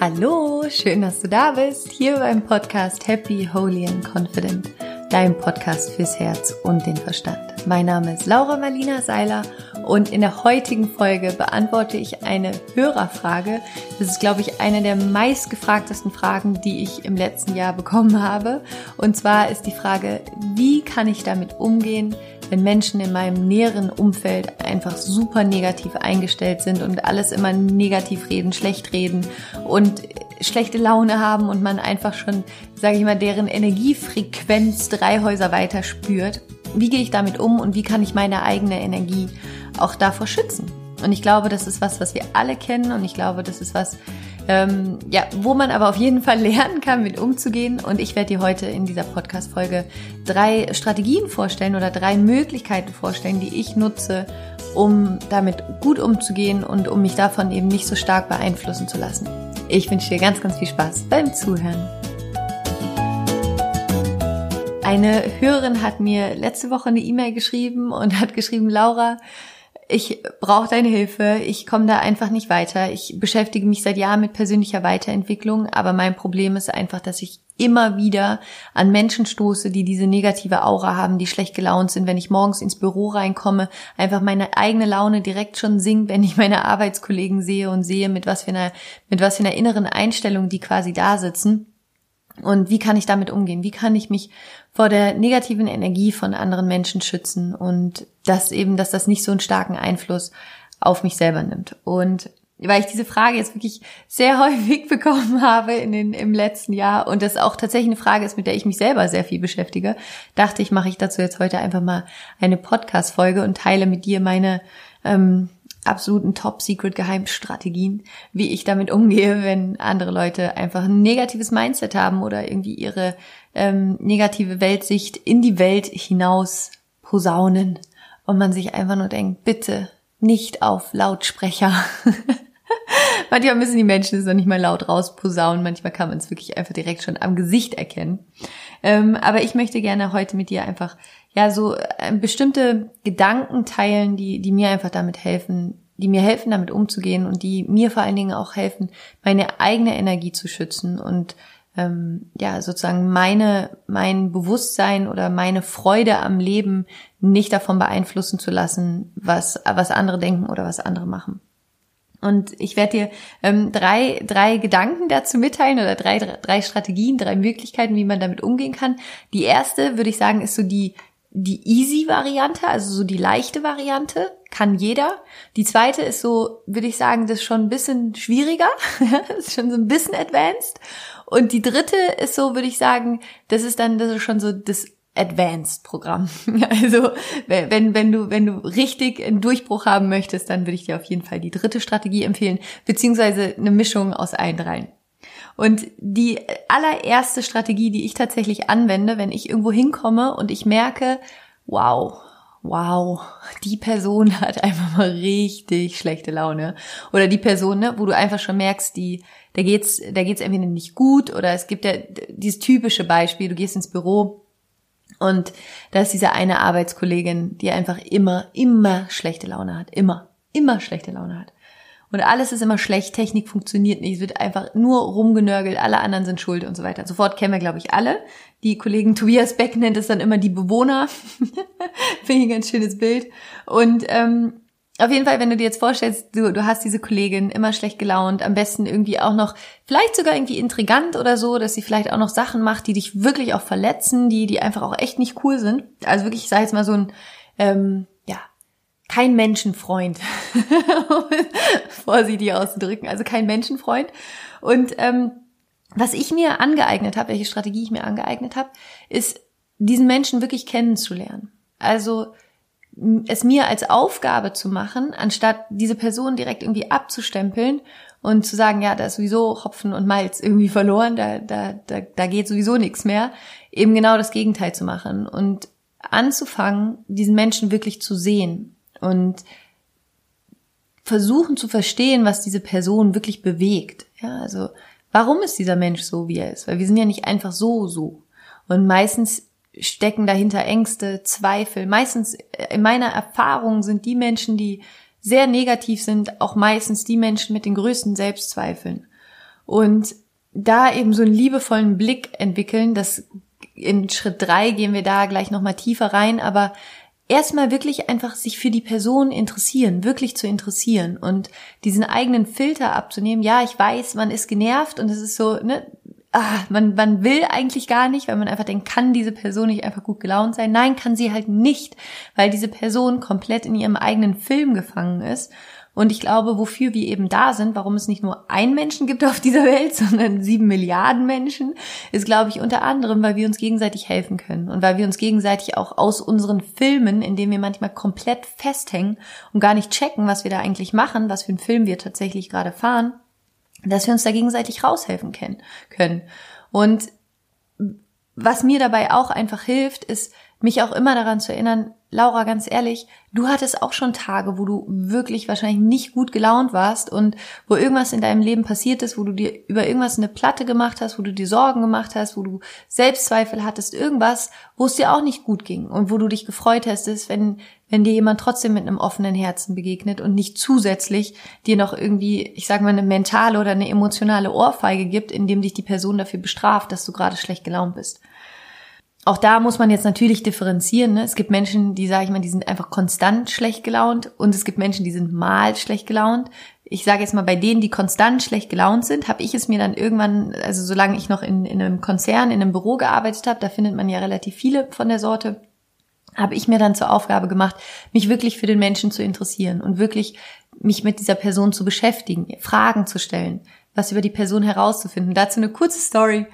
Hallo, schön, dass du da bist, hier beim Podcast Happy, Holy and Confident, dein Podcast fürs Herz und den Verstand. Mein Name ist Laura Marlina Seiler und in der heutigen Folge beantworte ich eine Hörerfrage. Das ist, glaube ich, eine der meistgefragtesten Fragen, die ich im letzten Jahr bekommen habe. Und zwar ist die Frage, wie kann ich damit umgehen, wenn Menschen in meinem näheren Umfeld einfach super negativ eingestellt sind und alles immer negativ reden, schlecht reden und schlechte Laune haben und man einfach schon, sage ich mal, deren Energiefrequenz drei Häuser weiter spürt. Wie gehe ich damit um und wie kann ich meine eigene Energie auch davor schützen? Und ich glaube, das ist was, was wir alle kennen und ich glaube, das ist was, ähm, ja, wo man aber auf jeden Fall lernen kann, mit umzugehen. Und ich werde dir heute in dieser Podcast-Folge drei Strategien vorstellen oder drei Möglichkeiten vorstellen, die ich nutze, um damit gut umzugehen und um mich davon eben nicht so stark beeinflussen zu lassen. Ich wünsche dir ganz, ganz viel Spaß beim Zuhören. Eine Hörerin hat mir letzte Woche eine E-Mail geschrieben und hat geschrieben, Laura, ich brauche deine Hilfe, ich komme da einfach nicht weiter. Ich beschäftige mich seit Jahren mit persönlicher Weiterentwicklung, aber mein Problem ist einfach, dass ich immer wieder an Menschen stoße, die diese negative Aura haben, die schlecht gelaunt sind, wenn ich morgens ins Büro reinkomme, einfach meine eigene Laune direkt schon sinkt, wenn ich meine Arbeitskollegen sehe und sehe, mit was für einer, mit was für einer inneren Einstellung die quasi da sitzen. Und wie kann ich damit umgehen? Wie kann ich mich vor der negativen Energie von anderen Menschen schützen und das eben, dass das nicht so einen starken Einfluss auf mich selber nimmt? Und weil ich diese Frage jetzt wirklich sehr häufig bekommen habe in den, im letzten Jahr und das auch tatsächlich eine Frage ist, mit der ich mich selber sehr viel beschäftige, dachte ich, mache ich dazu jetzt heute einfach mal eine Podcast-Folge und teile mit dir meine ähm, absoluten Top-Secret-Geheimstrategien, wie ich damit umgehe, wenn andere Leute einfach ein negatives Mindset haben oder irgendwie ihre ähm, negative Weltsicht in die Welt hinaus posaunen und man sich einfach nur denkt, bitte nicht auf Lautsprecher. manchmal müssen die Menschen es noch nicht mal laut rausposaunen, manchmal kann man es wirklich einfach direkt schon am Gesicht erkennen. Ähm, aber ich möchte gerne heute mit dir einfach ja so äh, bestimmte Gedanken teilen, die, die mir einfach damit helfen, die mir helfen, damit umzugehen und die mir vor allen Dingen auch helfen, meine eigene Energie zu schützen und ähm, ja sozusagen meine mein Bewusstsein oder meine Freude am Leben nicht davon beeinflussen zu lassen, was was andere denken oder was andere machen. Und ich werde dir ähm, drei, drei Gedanken dazu mitteilen oder drei, drei Strategien, drei Möglichkeiten, wie man damit umgehen kann. Die erste, würde ich sagen, ist so die, die easy Variante, also so die leichte Variante, kann jeder. Die zweite ist so, würde ich sagen, das ist schon ein bisschen schwieriger, ist schon so ein bisschen advanced. Und die dritte ist so, würde ich sagen, das ist dann, das ist schon so das Advanced Programm. Also wenn, wenn du, wenn du richtig einen Durchbruch haben möchtest, dann würde ich dir auf jeden Fall die dritte Strategie empfehlen, beziehungsweise eine Mischung aus allen dreien. Und die allererste Strategie, die ich tatsächlich anwende, wenn ich irgendwo hinkomme und ich merke, wow, wow, die Person hat einfach mal richtig schlechte Laune. Oder die Person, ne, wo du einfach schon merkst, die, da geht's, da geht's entweder nicht gut oder es gibt ja dieses typische Beispiel, du gehst ins Büro und da ist diese eine Arbeitskollegin, die einfach immer, immer schlechte Laune hat. Immer, immer schlechte Laune hat. Und alles ist immer schlecht, Technik funktioniert nicht, es wird einfach nur rumgenörgelt, alle anderen sind schuld und so weiter. Sofort kennen wir, glaube ich, alle. Die Kollegen Tobias Beck nennt es dann immer die Bewohner. Finde ich ein ganz schönes Bild. Und ähm, auf jeden Fall, wenn du dir jetzt vorstellst, du, du hast diese Kollegin immer schlecht gelaunt, am besten irgendwie auch noch, vielleicht sogar irgendwie intrigant oder so, dass sie vielleicht auch noch Sachen macht, die dich wirklich auch verletzen, die, die einfach auch echt nicht cool sind. Also wirklich, ich sage jetzt mal so ein, ähm, kein Menschenfreund, vorsichtig auszudrücken, also kein Menschenfreund. Und ähm, was ich mir angeeignet habe, welche Strategie ich mir angeeignet habe, ist, diesen Menschen wirklich kennenzulernen. Also es mir als Aufgabe zu machen, anstatt diese Person direkt irgendwie abzustempeln und zu sagen, ja, da ist sowieso Hopfen und Malz irgendwie verloren, da, da, da, da geht sowieso nichts mehr, eben genau das Gegenteil zu machen und anzufangen, diesen Menschen wirklich zu sehen und versuchen zu verstehen, was diese Person wirklich bewegt. Ja, also warum ist dieser Mensch so, wie er ist? Weil wir sind ja nicht einfach so, so. Und meistens stecken dahinter Ängste, Zweifel. Meistens, äh, in meiner Erfahrung, sind die Menschen, die sehr negativ sind, auch meistens die Menschen mit den größten Selbstzweifeln. Und da eben so einen liebevollen Blick entwickeln, das in Schritt drei gehen wir da gleich nochmal tiefer rein, aber erstmal wirklich einfach sich für die Person interessieren, wirklich zu interessieren und diesen eigenen Filter abzunehmen. Ja, ich weiß, man ist genervt und es ist so, ne, ah, man, man will eigentlich gar nicht, weil man einfach denkt, kann diese Person nicht einfach gut gelaunt sein? Nein, kann sie halt nicht, weil diese Person komplett in ihrem eigenen Film gefangen ist und ich glaube, wofür wir eben da sind, warum es nicht nur einen Menschen gibt auf dieser Welt, sondern sieben Milliarden Menschen, ist, glaube ich, unter anderem, weil wir uns gegenseitig helfen können und weil wir uns gegenseitig auch aus unseren Filmen, in denen wir manchmal komplett festhängen und gar nicht checken, was wir da eigentlich machen, was für einen Film wir tatsächlich gerade fahren, dass wir uns da gegenseitig raushelfen können. Und was mir dabei auch einfach hilft, ist, mich auch immer daran zu erinnern, Laura, ganz ehrlich, du hattest auch schon Tage, wo du wirklich wahrscheinlich nicht gut gelaunt warst und wo irgendwas in deinem Leben passiert ist, wo du dir über irgendwas eine Platte gemacht hast, wo du dir Sorgen gemacht hast, wo du Selbstzweifel hattest, irgendwas, wo es dir auch nicht gut ging und wo du dich gefreut hast, wenn, wenn dir jemand trotzdem mit einem offenen Herzen begegnet und nicht zusätzlich dir noch irgendwie, ich sage mal, eine mentale oder eine emotionale Ohrfeige gibt, indem dich die Person dafür bestraft, dass du gerade schlecht gelaunt bist. Auch da muss man jetzt natürlich differenzieren. Ne? Es gibt Menschen, die, sage ich mal, die sind einfach konstant schlecht gelaunt und es gibt Menschen, die sind mal schlecht gelaunt. Ich sage jetzt mal, bei denen, die konstant schlecht gelaunt sind, habe ich es mir dann irgendwann, also solange ich noch in, in einem Konzern, in einem Büro gearbeitet habe, da findet man ja relativ viele von der Sorte, habe ich mir dann zur Aufgabe gemacht, mich wirklich für den Menschen zu interessieren und wirklich mich mit dieser Person zu beschäftigen, Fragen zu stellen, was über die Person herauszufinden. Dazu eine kurze Story.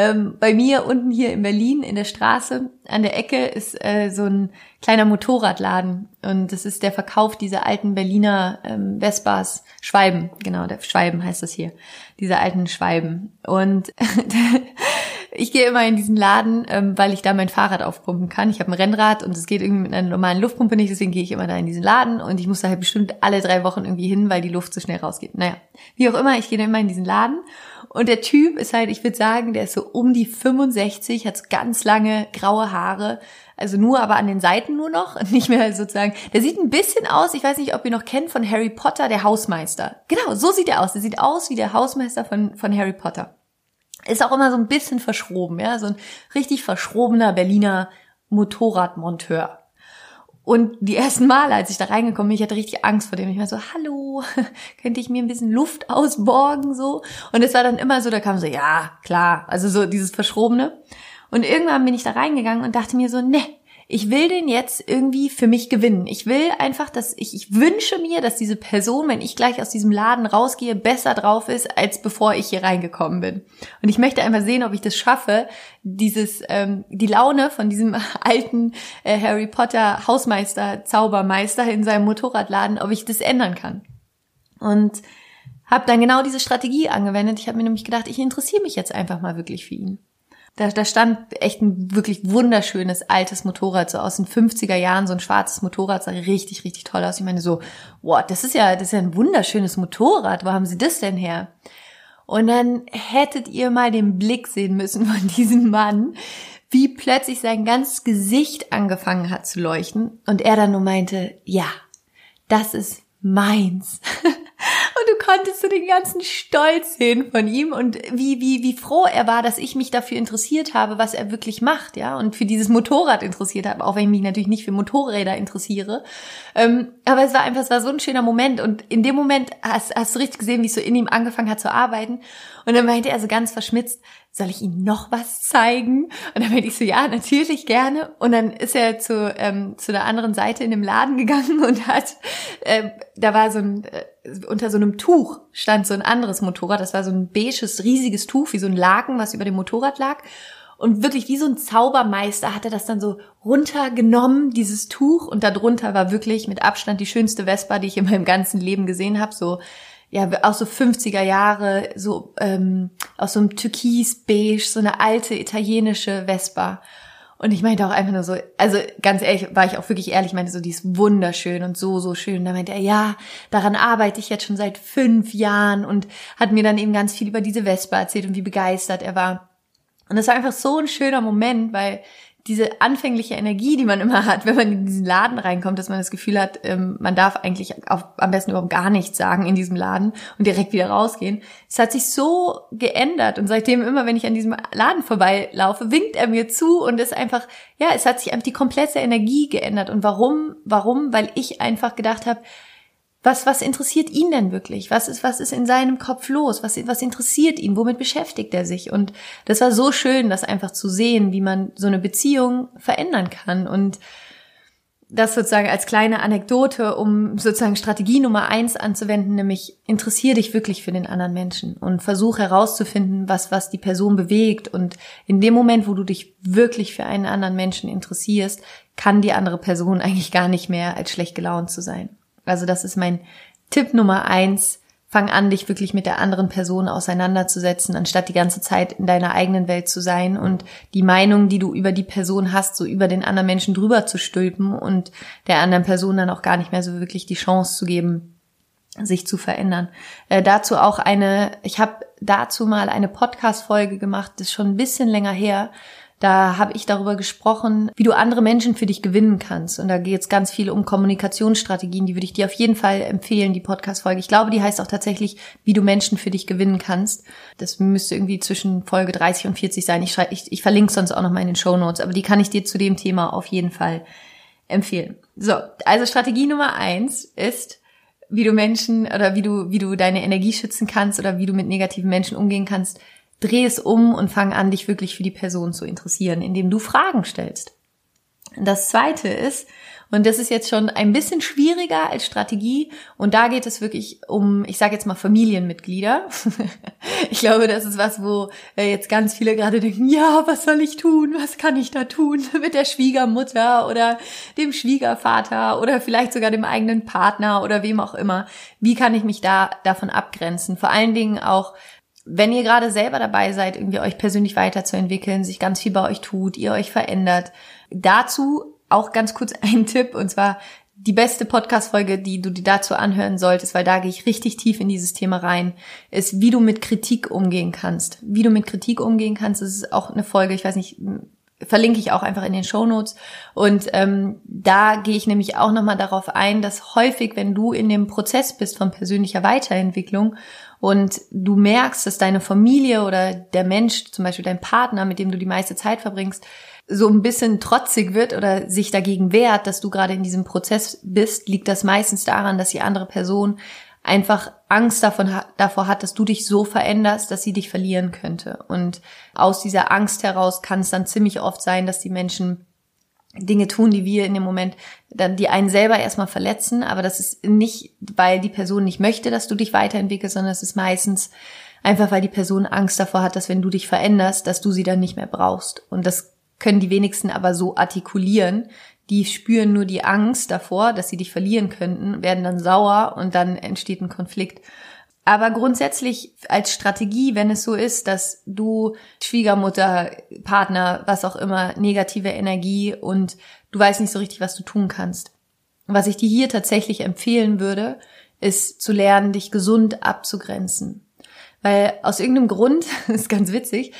Ähm, bei mir unten hier in Berlin in der Straße an der Ecke ist äh, so ein kleiner Motorradladen. Und das ist der Verkauf dieser alten Berliner ähm, Vespas. Schwalben, genau, der Schwalben heißt das hier, diese alten Schwalben. Und ich gehe immer in diesen Laden, ähm, weil ich da mein Fahrrad aufpumpen kann. Ich habe ein Rennrad und es geht irgendwie mit einer normalen Luftpumpe nicht, deswegen gehe ich immer da in diesen Laden und ich muss da halt bestimmt alle drei Wochen irgendwie hin, weil die Luft so schnell rausgeht. Naja, wie auch immer, ich gehe immer in diesen Laden und der Typ ist halt, ich würde sagen, der ist so um die 65, hat ganz lange graue Haare, also nur aber an den Seiten nur noch, nicht mehr sozusagen. Der sieht ein bisschen aus, ich weiß nicht, ob ihr noch kennt von Harry Potter, der Hausmeister. Genau, so sieht er aus. Der sieht aus wie der Hausmeister von, von Harry Potter. Ist auch immer so ein bisschen verschroben, ja, so ein richtig verschrobener Berliner Motorradmonteur. Und die ersten Male, als ich da reingekommen bin, ich hatte richtig Angst vor dem. Ich war so, hallo, könnte ich mir ein bisschen Luft ausborgen, so? Und es war dann immer so, da kam so, ja, klar, also so dieses Verschrobene. Und irgendwann bin ich da reingegangen und dachte mir so, ne, ich will den jetzt irgendwie für mich gewinnen. Ich will einfach, dass ich, ich wünsche mir, dass diese Person, wenn ich gleich aus diesem Laden rausgehe, besser drauf ist, als bevor ich hier reingekommen bin. Und ich möchte einfach sehen, ob ich das schaffe, dieses, ähm, die Laune von diesem alten äh, Harry Potter Hausmeister, Zaubermeister in seinem Motorradladen, ob ich das ändern kann. Und habe dann genau diese Strategie angewendet. Ich habe mir nämlich gedacht, ich interessiere mich jetzt einfach mal wirklich für ihn. Da, da stand echt ein wirklich wunderschönes altes Motorrad, so aus den 50er Jahren, so ein schwarzes Motorrad, sah richtig, richtig toll aus. Ich meine so, wow, das ist ja, das ist ja ein wunderschönes Motorrad. Wo haben Sie das denn her? Und dann hättet ihr mal den Blick sehen müssen von diesem Mann, wie plötzlich sein ganzes Gesicht angefangen hat zu leuchten und er dann nur meinte, ja, das ist meins. Und du konntest so den ganzen Stolz sehen von ihm und wie, wie, wie froh er war, dass ich mich dafür interessiert habe, was er wirklich macht, ja, und für dieses Motorrad interessiert habe, auch wenn ich mich natürlich nicht für Motorräder interessiere. Ähm, aber es war einfach, es war so ein schöner Moment und in dem Moment hast, hast du richtig gesehen, wie es so in ihm angefangen hat zu arbeiten. Und dann meinte er so ganz verschmitzt, soll ich Ihnen noch was zeigen? Und dann meinte ich so, ja, natürlich gerne. Und dann ist er zu, ähm, zu der anderen Seite in dem Laden gegangen und hat, äh, da war so ein, äh, unter so einem Tuch stand so ein anderes Motorrad. Das war so ein beiges, riesiges Tuch, wie so ein Laken, was über dem Motorrad lag. Und wirklich wie so ein Zaubermeister hat er das dann so runtergenommen, dieses Tuch. Und darunter war wirklich mit Abstand die schönste Vespa, die ich in meinem ganzen Leben gesehen habe. So ja, aus so 50er Jahre, so ähm, aus so einem Türkis-Beige, so eine alte italienische Vespa. Und ich meinte auch einfach nur so, also ganz ehrlich, war ich auch wirklich ehrlich, meinte so, die ist wunderschön und so, so schön. Und da meinte er, ja, daran arbeite ich jetzt schon seit fünf Jahren und hat mir dann eben ganz viel über diese Vespa erzählt und wie begeistert er war. Und das war einfach so ein schöner Moment, weil diese anfängliche Energie, die man immer hat, wenn man in diesen Laden reinkommt, dass man das Gefühl hat, ähm, man darf eigentlich auf, am besten überhaupt gar nichts sagen in diesem Laden und direkt wieder rausgehen. Es hat sich so geändert und seitdem immer, wenn ich an diesem Laden vorbeilaufe, winkt er mir zu und ist einfach, ja, es hat sich einfach die komplette Energie geändert. Und warum? Warum? Weil ich einfach gedacht habe, was, was interessiert ihn denn wirklich? Was ist, was ist in seinem Kopf los? Was, was interessiert ihn? Womit beschäftigt er sich? Und das war so schön, das einfach zu sehen, wie man so eine Beziehung verändern kann. Und das sozusagen als kleine Anekdote, um sozusagen Strategie Nummer eins anzuwenden, nämlich interessier dich wirklich für den anderen Menschen und versuch herauszufinden, was, was die Person bewegt. Und in dem Moment, wo du dich wirklich für einen anderen Menschen interessierst, kann die andere Person eigentlich gar nicht mehr als schlecht gelaunt zu sein. Also das ist mein Tipp Nummer eins. Fang an, dich wirklich mit der anderen Person auseinanderzusetzen, anstatt die ganze Zeit in deiner eigenen Welt zu sein und die Meinung, die du über die Person hast, so über den anderen Menschen drüber zu stülpen und der anderen Person dann auch gar nicht mehr so wirklich die Chance zu geben, sich zu verändern. Äh, dazu auch eine, ich habe dazu mal eine Podcast-Folge gemacht, das ist schon ein bisschen länger her, da habe ich darüber gesprochen, wie du andere Menschen für dich gewinnen kannst. Und da geht es ganz viel um Kommunikationsstrategien. Die würde ich dir auf jeden Fall empfehlen, die Podcast-Folge. Ich glaube, die heißt auch tatsächlich, wie du Menschen für dich gewinnen kannst. Das müsste irgendwie zwischen Folge 30 und 40 sein. Ich, ich, ich verlinke sonst auch noch mal in den Show Notes. Aber die kann ich dir zu dem Thema auf jeden Fall empfehlen. So, also Strategie Nummer eins ist, wie du Menschen oder wie du, wie du deine Energie schützen kannst oder wie du mit negativen Menschen umgehen kannst dreh es um und fang an, dich wirklich für die Person zu interessieren, indem du Fragen stellst. Das zweite ist, und das ist jetzt schon ein bisschen schwieriger als Strategie, und da geht es wirklich um, ich sage jetzt mal Familienmitglieder. ich glaube, das ist was, wo äh, jetzt ganz viele gerade denken, ja, was soll ich tun? Was kann ich da tun mit der Schwiegermutter oder dem Schwiegervater oder vielleicht sogar dem eigenen Partner oder wem auch immer? Wie kann ich mich da davon abgrenzen? Vor allen Dingen auch wenn ihr gerade selber dabei seid, irgendwie euch persönlich weiterzuentwickeln, sich ganz viel bei euch tut, ihr euch verändert, dazu auch ganz kurz ein Tipp und zwar die beste Podcast-Folge, die du dir dazu anhören solltest, weil da gehe ich richtig tief in dieses Thema rein, ist, wie du mit Kritik umgehen kannst. Wie du mit Kritik umgehen kannst, das ist auch eine Folge, ich weiß nicht, verlinke ich auch einfach in den Show Notes. Und ähm, da gehe ich nämlich auch nochmal darauf ein, dass häufig, wenn du in dem Prozess bist von persönlicher Weiterentwicklung und du merkst, dass deine Familie oder der Mensch, zum Beispiel dein Partner, mit dem du die meiste Zeit verbringst, so ein bisschen trotzig wird oder sich dagegen wehrt, dass du gerade in diesem Prozess bist, liegt das meistens daran, dass die andere Person einfach Angst davon, davor hat, dass du dich so veränderst, dass sie dich verlieren könnte. Und aus dieser Angst heraus kann es dann ziemlich oft sein, dass die Menschen Dinge tun, die wir in dem Moment dann die einen selber erstmal verletzen, aber das ist nicht, weil die Person nicht möchte, dass du dich weiterentwickelst, sondern es ist meistens einfach, weil die Person Angst davor hat, dass wenn du dich veränderst, dass du sie dann nicht mehr brauchst. Und das können die wenigsten aber so artikulieren. Die spüren nur die Angst davor, dass sie dich verlieren könnten, werden dann sauer und dann entsteht ein Konflikt. Aber grundsätzlich als Strategie, wenn es so ist, dass du Schwiegermutter, Partner, was auch immer, negative Energie und du weißt nicht so richtig, was du tun kannst. Was ich dir hier tatsächlich empfehlen würde, ist zu lernen, dich gesund abzugrenzen. Weil aus irgendeinem Grund, ist ganz witzig,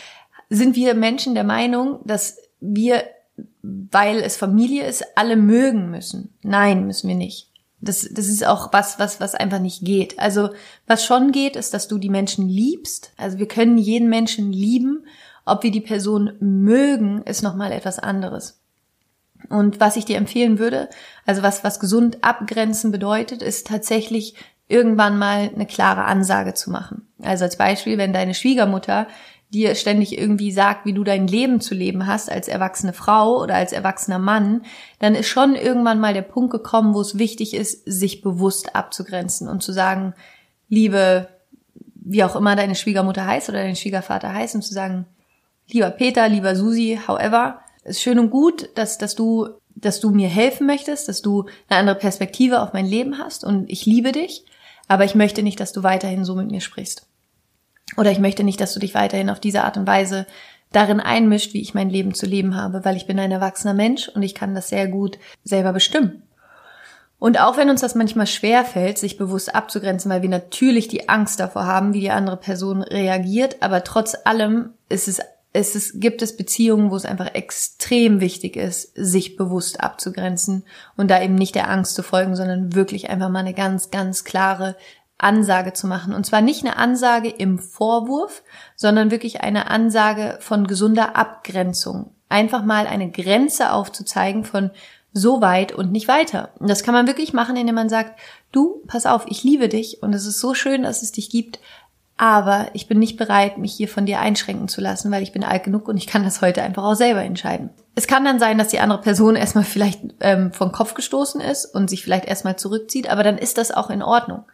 sind wir Menschen der Meinung, dass wir, weil es Familie ist, alle mögen müssen. Nein, müssen wir nicht. Das, das ist auch was, was, was einfach nicht geht. Also, was schon geht, ist, dass du die Menschen liebst. Also, wir können jeden Menschen lieben. Ob wir die Person mögen, ist nochmal etwas anderes. Und was ich dir empfehlen würde, also was, was gesund abgrenzen bedeutet, ist tatsächlich irgendwann mal eine klare Ansage zu machen. Also als Beispiel, wenn deine Schwiegermutter dir ständig irgendwie sagt, wie du dein Leben zu leben hast als erwachsene Frau oder als erwachsener Mann, dann ist schon irgendwann mal der Punkt gekommen, wo es wichtig ist, sich bewusst abzugrenzen und zu sagen, liebe, wie auch immer deine Schwiegermutter heißt oder dein Schwiegervater heißt, und zu sagen, lieber Peter, lieber Susi, however, ist schön und gut, dass, dass du, dass du mir helfen möchtest, dass du eine andere Perspektive auf mein Leben hast und ich liebe dich, aber ich möchte nicht, dass du weiterhin so mit mir sprichst. Oder ich möchte nicht, dass du dich weiterhin auf diese Art und Weise darin einmischt, wie ich mein Leben zu leben habe, weil ich bin ein erwachsener Mensch und ich kann das sehr gut selber bestimmen. Und auch wenn uns das manchmal schwer fällt, sich bewusst abzugrenzen, weil wir natürlich die Angst davor haben, wie die andere Person reagiert, aber trotz allem ist es ist, gibt es Beziehungen, wo es einfach extrem wichtig ist, sich bewusst abzugrenzen und da eben nicht der Angst zu folgen, sondern wirklich einfach mal eine ganz, ganz klare Ansage zu machen. Und zwar nicht eine Ansage im Vorwurf, sondern wirklich eine Ansage von gesunder Abgrenzung. Einfach mal eine Grenze aufzuzeigen von so weit und nicht weiter. Und das kann man wirklich machen, indem man sagt, du, pass auf, ich liebe dich und es ist so schön, dass es dich gibt, aber ich bin nicht bereit, mich hier von dir einschränken zu lassen, weil ich bin alt genug und ich kann das heute einfach auch selber entscheiden. Es kann dann sein, dass die andere Person erstmal vielleicht ähm, vom Kopf gestoßen ist und sich vielleicht erstmal zurückzieht, aber dann ist das auch in Ordnung.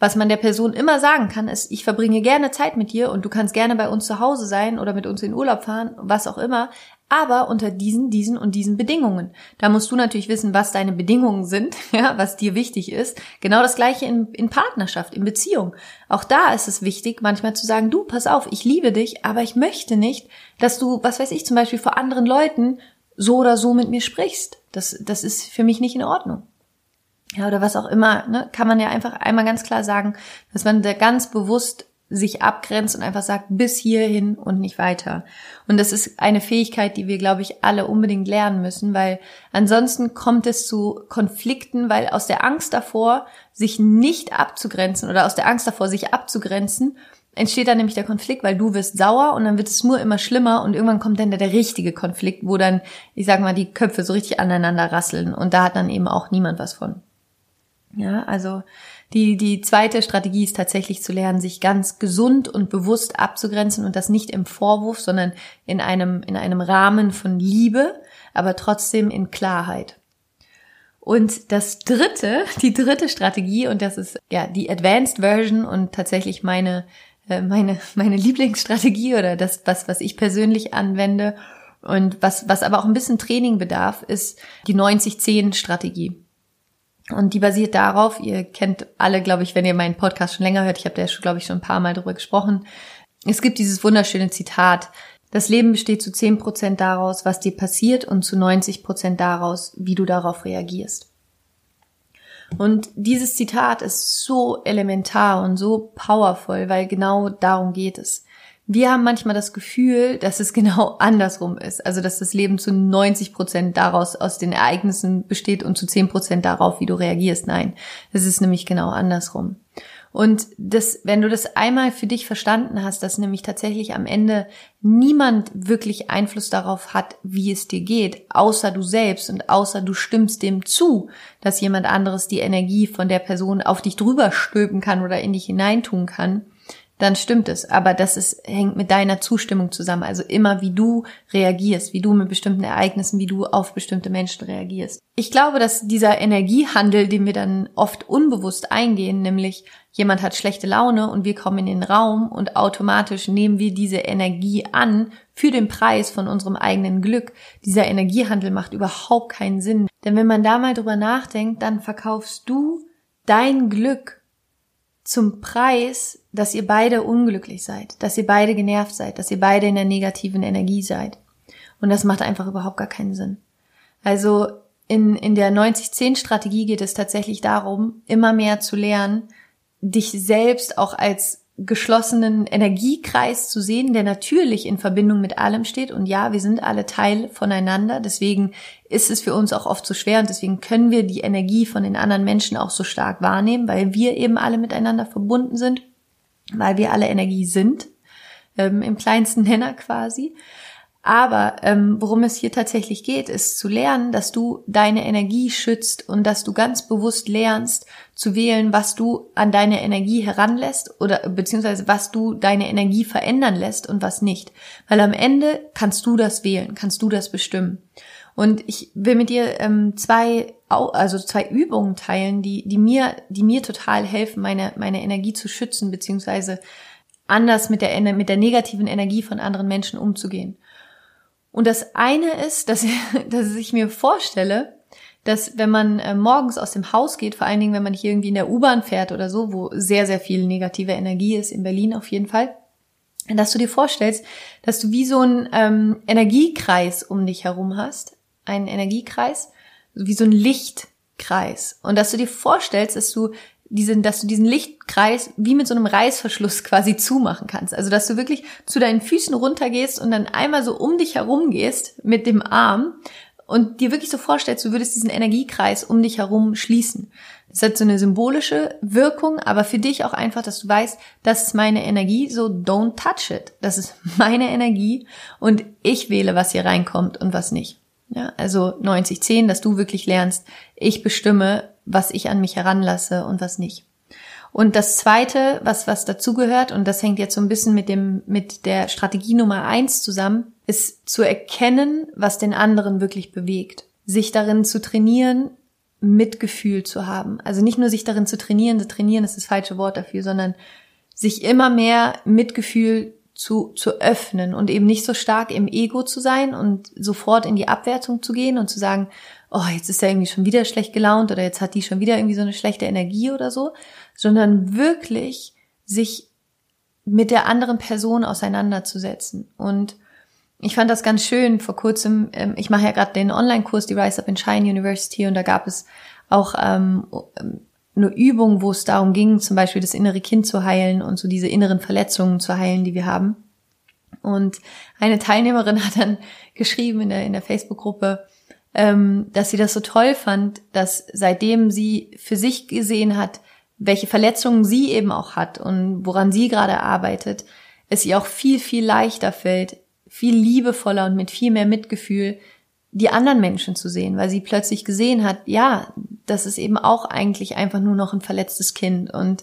Was man der Person immer sagen kann, ist, ich verbringe gerne Zeit mit dir und du kannst gerne bei uns zu Hause sein oder mit uns in Urlaub fahren, was auch immer, aber unter diesen, diesen und diesen Bedingungen. Da musst du natürlich wissen, was deine Bedingungen sind, ja, was dir wichtig ist. Genau das gleiche in, in Partnerschaft, in Beziehung. Auch da ist es wichtig, manchmal zu sagen, du, pass auf, ich liebe dich, aber ich möchte nicht, dass du, was weiß ich, zum Beispiel vor anderen Leuten so oder so mit mir sprichst. Das, das ist für mich nicht in Ordnung. Ja, oder was auch immer, ne, kann man ja einfach einmal ganz klar sagen, dass man da ganz bewusst sich abgrenzt und einfach sagt, bis hierhin und nicht weiter. Und das ist eine Fähigkeit, die wir, glaube ich, alle unbedingt lernen müssen, weil ansonsten kommt es zu Konflikten, weil aus der Angst davor, sich nicht abzugrenzen oder aus der Angst davor, sich abzugrenzen, entsteht dann nämlich der Konflikt, weil du wirst sauer und dann wird es nur immer schlimmer und irgendwann kommt dann der, der richtige Konflikt, wo dann, ich sag mal, die Köpfe so richtig aneinander rasseln und da hat dann eben auch niemand was von. Ja, also die, die zweite Strategie ist tatsächlich zu lernen, sich ganz gesund und bewusst abzugrenzen und das nicht im Vorwurf, sondern in einem, in einem Rahmen von Liebe, aber trotzdem in Klarheit. Und das dritte, die dritte Strategie, und das ist ja die Advanced Version und tatsächlich meine, äh, meine, meine Lieblingsstrategie oder das, was, was ich persönlich anwende und was, was aber auch ein bisschen Training bedarf, ist die 90-10 Strategie. Und die basiert darauf, ihr kennt alle, glaube ich, wenn ihr meinen Podcast schon länger hört, ich habe da, glaube ich, schon ein paar Mal drüber gesprochen. Es gibt dieses wunderschöne Zitat, das Leben besteht zu 10 Prozent daraus, was dir passiert und zu 90 Prozent daraus, wie du darauf reagierst. Und dieses Zitat ist so elementar und so powerful, weil genau darum geht es. Wir haben manchmal das Gefühl, dass es genau andersrum ist. Also, dass das Leben zu 90 Prozent daraus aus den Ereignissen besteht und zu 10 Prozent darauf, wie du reagierst. Nein, es ist nämlich genau andersrum. Und das, wenn du das einmal für dich verstanden hast, dass nämlich tatsächlich am Ende niemand wirklich Einfluss darauf hat, wie es dir geht, außer du selbst und außer du stimmst dem zu, dass jemand anderes die Energie von der Person auf dich drüber stülpen kann oder in dich hineintun kann, dann stimmt es. Aber das ist, hängt mit deiner Zustimmung zusammen. Also immer, wie du reagierst, wie du mit bestimmten Ereignissen, wie du auf bestimmte Menschen reagierst. Ich glaube, dass dieser Energiehandel, den wir dann oft unbewusst eingehen, nämlich jemand hat schlechte Laune und wir kommen in den Raum und automatisch nehmen wir diese Energie an für den Preis von unserem eigenen Glück. Dieser Energiehandel macht überhaupt keinen Sinn. Denn wenn man da mal drüber nachdenkt, dann verkaufst du dein Glück zum Preis, dass ihr beide unglücklich seid, dass ihr beide genervt seid, dass ihr beide in der negativen Energie seid. Und das macht einfach überhaupt gar keinen Sinn. Also in, in der 90-10-Strategie geht es tatsächlich darum, immer mehr zu lernen, dich selbst auch als geschlossenen Energiekreis zu sehen, der natürlich in Verbindung mit allem steht. Und ja, wir sind alle Teil voneinander. Deswegen ist es für uns auch oft so schwer und deswegen können wir die Energie von den anderen Menschen auch so stark wahrnehmen, weil wir eben alle miteinander verbunden sind, weil wir alle Energie sind, ähm, im kleinsten Nenner quasi. Aber ähm, worum es hier tatsächlich geht, ist zu lernen, dass du deine Energie schützt und dass du ganz bewusst lernst zu wählen, was du an deine Energie heranlässt oder beziehungsweise was du deine Energie verändern lässt und was nicht. Weil am Ende kannst du das wählen, kannst du das bestimmen. Und ich will mit dir ähm, zwei, also zwei Übungen teilen, die, die mir, die mir total helfen, meine, meine Energie zu schützen, beziehungsweise anders mit der, mit der negativen Energie von anderen Menschen umzugehen. Und das eine ist, dass, dass ich mir vorstelle, dass wenn man äh, morgens aus dem Haus geht, vor allen Dingen, wenn man hier irgendwie in der U-Bahn fährt oder so, wo sehr, sehr viel negative Energie ist, in Berlin auf jeden Fall, dass du dir vorstellst, dass du wie so einen ähm, Energiekreis um dich herum hast, einen Energiekreis, wie so ein Licht, Lichtkreis. Und dass du dir vorstellst, dass du diesen, dass du diesen Lichtkreis wie mit so einem Reißverschluss quasi zumachen kannst. Also, dass du wirklich zu deinen Füßen runtergehst und dann einmal so um dich herum gehst mit dem Arm und dir wirklich so vorstellst, du würdest diesen Energiekreis um dich herum schließen. Das hat so eine symbolische Wirkung, aber für dich auch einfach, dass du weißt, das ist meine Energie, so don't touch it. Das ist meine Energie und ich wähle, was hier reinkommt und was nicht. Ja, also 90-10, dass du wirklich lernst, ich bestimme, was ich an mich heranlasse und was nicht. Und das zweite, was, was dazugehört, und das hängt jetzt so ein bisschen mit dem, mit der Strategie Nummer eins zusammen, ist zu erkennen, was den anderen wirklich bewegt. Sich darin zu trainieren, Mitgefühl zu haben. Also nicht nur sich darin zu trainieren, das trainieren ist das falsche Wort dafür, sondern sich immer mehr Mitgefühl zu, zu öffnen und eben nicht so stark im Ego zu sein und sofort in die Abwertung zu gehen und zu sagen, oh, jetzt ist er irgendwie schon wieder schlecht gelaunt oder jetzt hat die schon wieder irgendwie so eine schlechte Energie oder so, sondern wirklich sich mit der anderen Person auseinanderzusetzen. Und ich fand das ganz schön vor kurzem. Ähm, ich mache ja gerade den Online-Kurs, die Rise Up in Shine University, und da gab es auch ähm, eine Übung, wo es darum ging, zum Beispiel das innere Kind zu heilen und so diese inneren Verletzungen zu heilen, die wir haben. Und eine Teilnehmerin hat dann geschrieben in der, in der Facebook-Gruppe, ähm, dass sie das so toll fand, dass seitdem sie für sich gesehen hat, welche Verletzungen sie eben auch hat und woran sie gerade arbeitet, es ihr auch viel, viel leichter fällt, viel liebevoller und mit viel mehr Mitgefühl die anderen Menschen zu sehen, weil sie plötzlich gesehen hat, ja, das ist eben auch eigentlich einfach nur noch ein verletztes Kind. Und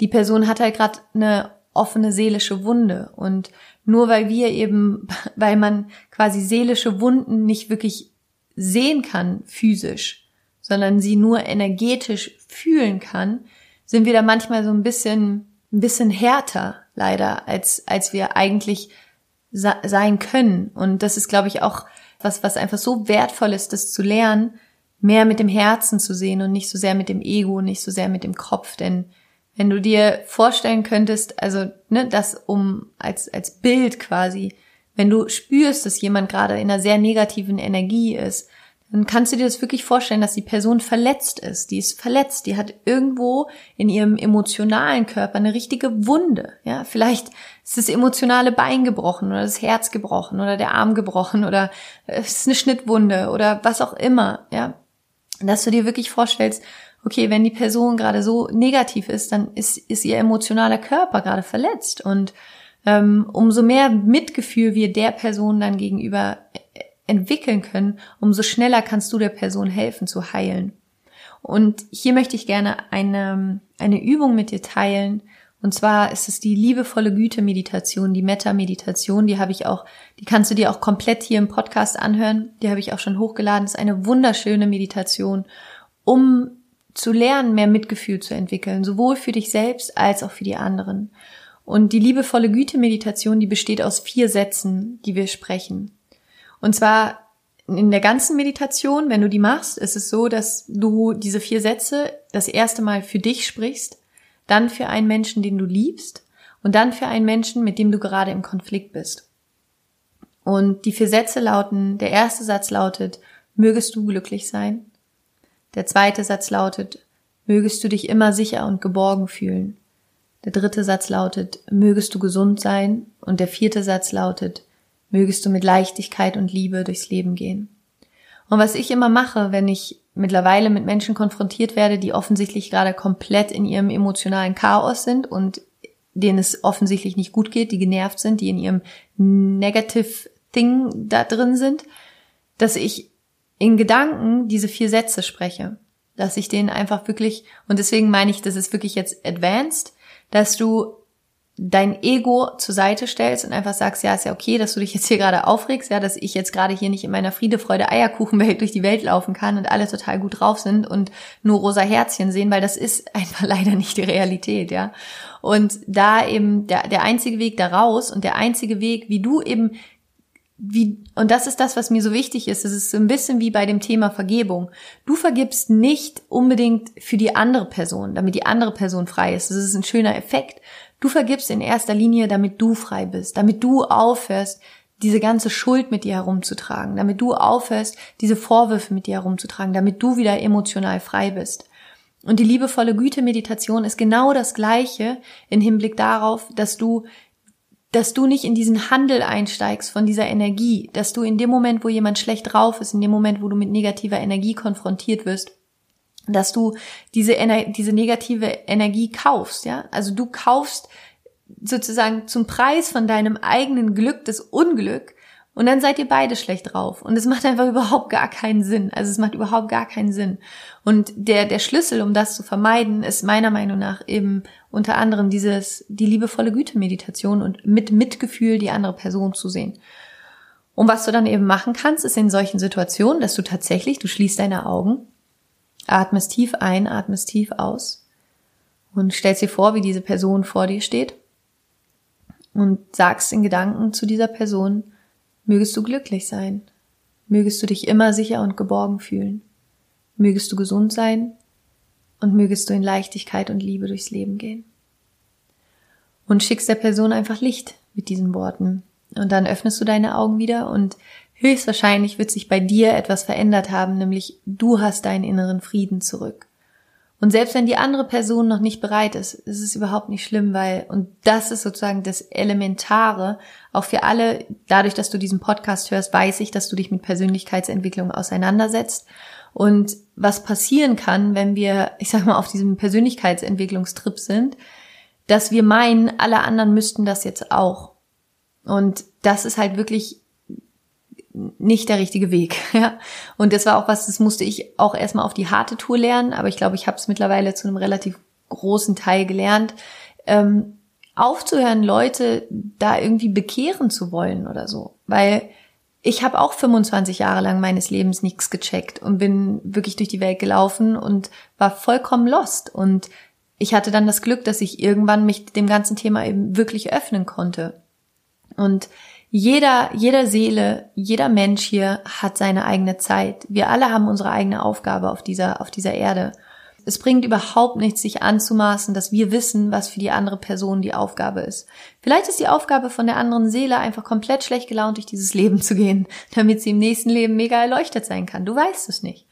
die Person hat halt gerade eine offene seelische Wunde. Und nur weil wir eben, weil man quasi seelische Wunden nicht wirklich sehen kann physisch, sondern sie nur energetisch fühlen kann, sind wir da manchmal so ein bisschen, ein bisschen härter leider, als, als wir eigentlich sein können. Und das ist, glaube ich, auch was, was einfach so wertvoll ist, das zu lernen, mehr mit dem Herzen zu sehen und nicht so sehr mit dem Ego, nicht so sehr mit dem Kopf. Denn wenn du dir vorstellen könntest, also ne, das um als als Bild quasi, wenn du spürst, dass jemand gerade in einer sehr negativen Energie ist, dann kannst du dir das wirklich vorstellen, dass die Person verletzt ist. Die ist verletzt, die hat irgendwo in ihrem emotionalen Körper eine richtige Wunde. Ja, vielleicht ist das emotionale Bein gebrochen oder das Herz gebrochen oder der Arm gebrochen oder es ist eine Schnittwunde oder was auch immer. Ja, dass du dir wirklich vorstellst, okay, wenn die Person gerade so negativ ist, dann ist, ist ihr emotionaler Körper gerade verletzt und ähm, umso mehr Mitgefühl wir der Person dann gegenüber entwickeln können, umso schneller kannst du der Person helfen zu heilen. Und hier möchte ich gerne eine, eine Übung mit dir teilen. Und zwar ist es die liebevolle Güte-Meditation, die Metta-Meditation. Die habe ich auch, die kannst du dir auch komplett hier im Podcast anhören. Die habe ich auch schon hochgeladen. Das ist eine wunderschöne Meditation, um zu lernen, mehr Mitgefühl zu entwickeln, sowohl für dich selbst als auch für die anderen. Und die liebevolle Güte-Meditation, die besteht aus vier Sätzen, die wir sprechen. Und zwar in der ganzen Meditation, wenn du die machst, ist es so, dass du diese vier Sätze das erste Mal für dich sprichst, dann für einen Menschen, den du liebst und dann für einen Menschen, mit dem du gerade im Konflikt bist. Und die vier Sätze lauten, der erste Satz lautet, mögest du glücklich sein. Der zweite Satz lautet, mögest du dich immer sicher und geborgen fühlen. Der dritte Satz lautet, mögest du gesund sein. Und der vierte Satz lautet, mögest du mit Leichtigkeit und Liebe durchs Leben gehen. Und was ich immer mache, wenn ich mittlerweile mit Menschen konfrontiert werde, die offensichtlich gerade komplett in ihrem emotionalen Chaos sind und denen es offensichtlich nicht gut geht, die genervt sind, die in ihrem Negative Thing da drin sind, dass ich in Gedanken diese vier Sätze spreche. Dass ich denen einfach wirklich, und deswegen meine ich, das ist wirklich jetzt advanced, dass du dein Ego zur Seite stellst und einfach sagst, ja, ist ja okay, dass du dich jetzt hier gerade aufregst, ja, dass ich jetzt gerade hier nicht in meiner Friede, Freude, Eierkuchenwelt durch die Welt laufen kann und alle total gut drauf sind und nur rosa Herzchen sehen, weil das ist einfach leider nicht die Realität, ja. Und da eben der, der einzige Weg da raus und der einzige Weg, wie du eben wie, und das ist das, was mir so wichtig ist. Es ist so ein bisschen wie bei dem Thema Vergebung. Du vergibst nicht unbedingt für die andere Person, damit die andere Person frei ist. Das ist ein schöner Effekt. Du vergibst in erster Linie, damit du frei bist, damit du aufhörst, diese ganze Schuld mit dir herumzutragen, damit du aufhörst, diese Vorwürfe mit dir herumzutragen, damit du wieder emotional frei bist. Und die liebevolle Güte-Meditation ist genau das Gleiche in Hinblick darauf, dass du dass du nicht in diesen Handel einsteigst von dieser Energie, dass du in dem Moment, wo jemand schlecht drauf ist, in dem Moment, wo du mit negativer Energie konfrontiert wirst, dass du diese, Ener diese negative Energie kaufst, ja? Also du kaufst sozusagen zum Preis von deinem eigenen Glück das Unglück und dann seid ihr beide schlecht drauf. Und es macht einfach überhaupt gar keinen Sinn. Also es macht überhaupt gar keinen Sinn. Und der, der Schlüssel, um das zu vermeiden, ist meiner Meinung nach eben unter anderem dieses, die liebevolle Güte-Meditation und mit Mitgefühl die andere Person zu sehen. Und was du dann eben machen kannst, ist in solchen Situationen, dass du tatsächlich, du schließt deine Augen, atmest tief ein, atmest tief aus und stellst dir vor, wie diese Person vor dir steht und sagst in Gedanken zu dieser Person, mögest du glücklich sein, mögest du dich immer sicher und geborgen fühlen, mögest du gesund sein und mögest du in Leichtigkeit und Liebe durchs Leben gehen. Und schickst der Person einfach Licht mit diesen Worten. Und dann öffnest du deine Augen wieder und höchstwahrscheinlich wird sich bei dir etwas verändert haben, nämlich du hast deinen inneren Frieden zurück. Und selbst wenn die andere Person noch nicht bereit ist, ist es überhaupt nicht schlimm, weil, und das ist sozusagen das Elementare, auch für alle, dadurch, dass du diesen Podcast hörst, weiß ich, dass du dich mit Persönlichkeitsentwicklung auseinandersetzt. Und was passieren kann, wenn wir, ich sag mal, auf diesem Persönlichkeitsentwicklungstrip sind, dass wir meinen, alle anderen müssten das jetzt auch. Und das ist halt wirklich nicht der richtige Weg. Ja? Und das war auch was, das musste ich auch erstmal auf die harte Tour lernen, aber ich glaube, ich habe es mittlerweile zu einem relativ großen Teil gelernt, ähm, aufzuhören, Leute da irgendwie bekehren zu wollen oder so. Weil ich habe auch 25 Jahre lang meines Lebens nichts gecheckt und bin wirklich durch die Welt gelaufen und war vollkommen lost. Und ich hatte dann das Glück, dass ich irgendwann mich dem ganzen Thema eben wirklich öffnen konnte. Und jeder, jeder Seele, jeder Mensch hier hat seine eigene Zeit. Wir alle haben unsere eigene Aufgabe auf dieser, auf dieser Erde. Es bringt überhaupt nichts, sich anzumaßen, dass wir wissen, was für die andere Person die Aufgabe ist. Vielleicht ist die Aufgabe von der anderen Seele einfach komplett schlecht gelaunt durch dieses Leben zu gehen, damit sie im nächsten Leben mega erleuchtet sein kann. Du weißt es nicht.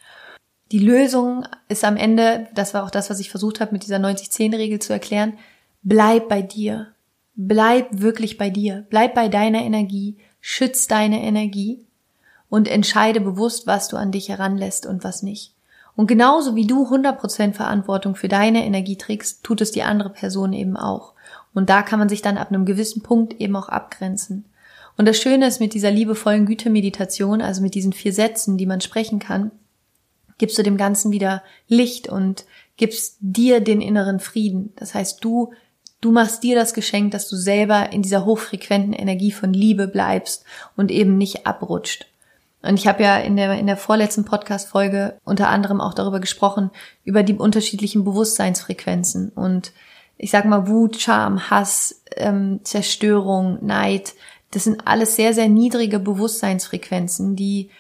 Die Lösung ist am Ende, das war auch das, was ich versucht habe, mit dieser 90-10-Regel zu erklären, bleib bei dir. Bleib wirklich bei dir, bleib bei deiner Energie, schütz deine Energie und entscheide bewusst, was du an dich heranlässt und was nicht. Und genauso wie du 100% Verantwortung für deine Energie trägst, tut es die andere Person eben auch. Und da kann man sich dann ab einem gewissen Punkt eben auch abgrenzen. Und das Schöne ist mit dieser liebevollen Güte-Meditation, also mit diesen vier Sätzen, die man sprechen kann, gibst du dem Ganzen wieder Licht und gibst dir den inneren Frieden. Das heißt, du Du machst dir das Geschenk, dass du selber in dieser hochfrequenten Energie von Liebe bleibst und eben nicht abrutscht. Und ich habe ja in der, in der vorletzten Podcast-Folge unter anderem auch darüber gesprochen, über die unterschiedlichen Bewusstseinsfrequenzen. Und ich sag mal, Wut, Scham, Hass, ähm, Zerstörung, Neid, das sind alles sehr, sehr niedrige Bewusstseinsfrequenzen, die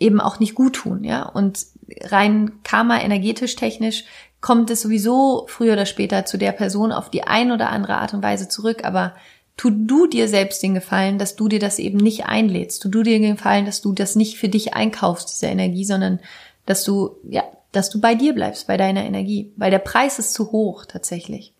eben auch nicht gut tun, ja. Und rein Karma energetisch technisch kommt es sowieso früher oder später zu der Person auf die ein oder andere Art und Weise zurück, aber tu du dir selbst den Gefallen, dass du dir das eben nicht einlädst. Tu du dir den Gefallen, dass du das nicht für dich einkaufst, diese Energie, sondern dass du, ja, dass du bei dir bleibst, bei deiner Energie. Weil der Preis ist zu hoch, tatsächlich.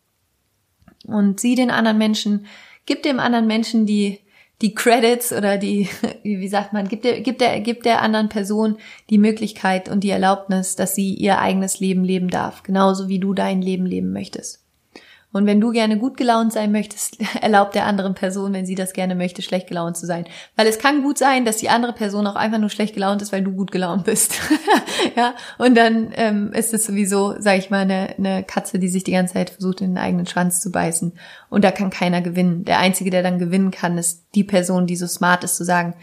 Und sieh den anderen Menschen, gib dem anderen Menschen die, die Credits oder die, wie sagt man, gibt der, gibt der, gibt der anderen Person die Möglichkeit und die Erlaubnis, dass sie ihr eigenes Leben leben darf, genauso wie du dein Leben leben möchtest. Und wenn du gerne gut gelaunt sein möchtest, erlaub der anderen Person, wenn sie das gerne möchte, schlecht gelaunt zu sein. Weil es kann gut sein, dass die andere Person auch einfach nur schlecht gelaunt ist, weil du gut gelaunt bist. ja, und dann ähm, ist es sowieso, sag ich mal, eine, eine Katze, die sich die ganze Zeit versucht, in den eigenen Schwanz zu beißen. Und da kann keiner gewinnen. Der Einzige, der dann gewinnen kann, ist die Person, die so smart ist, zu sagen,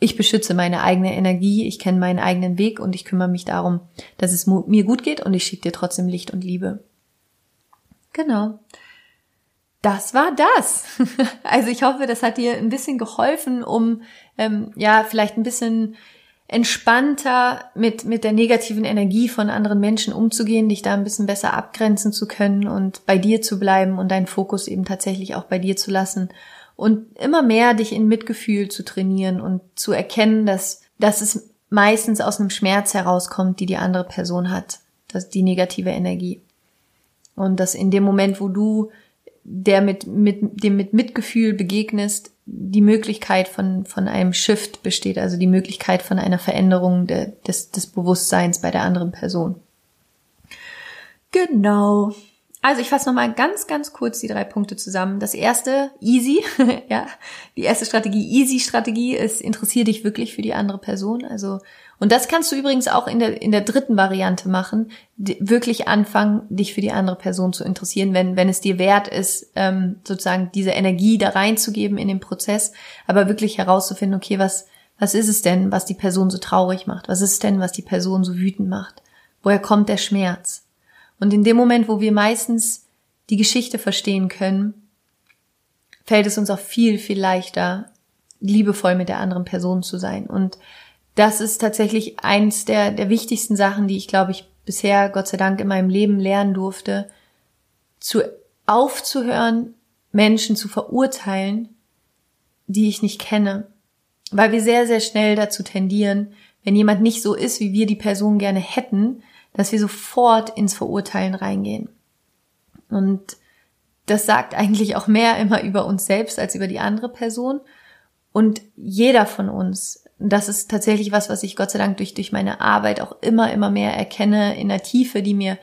ich beschütze meine eigene Energie, ich kenne meinen eigenen Weg und ich kümmere mich darum, dass es mir gut geht und ich schicke dir trotzdem Licht und Liebe. Genau. Das war das. Also ich hoffe, das hat dir ein bisschen geholfen, um ähm, ja vielleicht ein bisschen entspannter mit mit der negativen Energie von anderen Menschen umzugehen, dich da ein bisschen besser abgrenzen zu können und bei dir zu bleiben und deinen Fokus eben tatsächlich auch bei dir zu lassen und immer mehr dich in Mitgefühl zu trainieren und zu erkennen, dass, dass es meistens aus einem Schmerz herauskommt, die die andere Person hat, das die negative Energie. Und dass in dem Moment, wo du der mit, mit dem mit Mitgefühl begegnest, die Möglichkeit von, von einem Shift besteht, also die Möglichkeit von einer Veränderung de, des, des Bewusstseins bei der anderen Person. Genau. Also ich fasse nochmal ganz, ganz kurz die drei Punkte zusammen. Das erste, easy, ja. Die erste Strategie, easy Strategie ist, interessiere dich wirklich für die andere Person. Also, und das kannst du übrigens auch in der, in der dritten Variante machen, wirklich anfangen, dich für die andere Person zu interessieren, wenn, wenn es dir wert ist, ähm, sozusagen diese Energie da reinzugeben in den Prozess, aber wirklich herauszufinden, okay, was, was ist es denn, was die Person so traurig macht? Was ist es denn, was die Person so wütend macht? Woher kommt der Schmerz? Und in dem Moment, wo wir meistens die Geschichte verstehen können, fällt es uns auch viel, viel leichter, liebevoll mit der anderen Person zu sein. Und das ist tatsächlich eins der, der wichtigsten Sachen, die ich, glaube ich, bisher, Gott sei Dank, in meinem Leben lernen durfte, zu aufzuhören, Menschen zu verurteilen, die ich nicht kenne. Weil wir sehr, sehr schnell dazu tendieren, wenn jemand nicht so ist, wie wir die Person gerne hätten, dass wir sofort ins Verurteilen reingehen. Und das sagt eigentlich auch mehr immer über uns selbst als über die andere Person. Und jeder von uns, das ist tatsächlich was, was ich Gott sei Dank durch, durch meine Arbeit auch immer, immer mehr erkenne in der Tiefe, die mir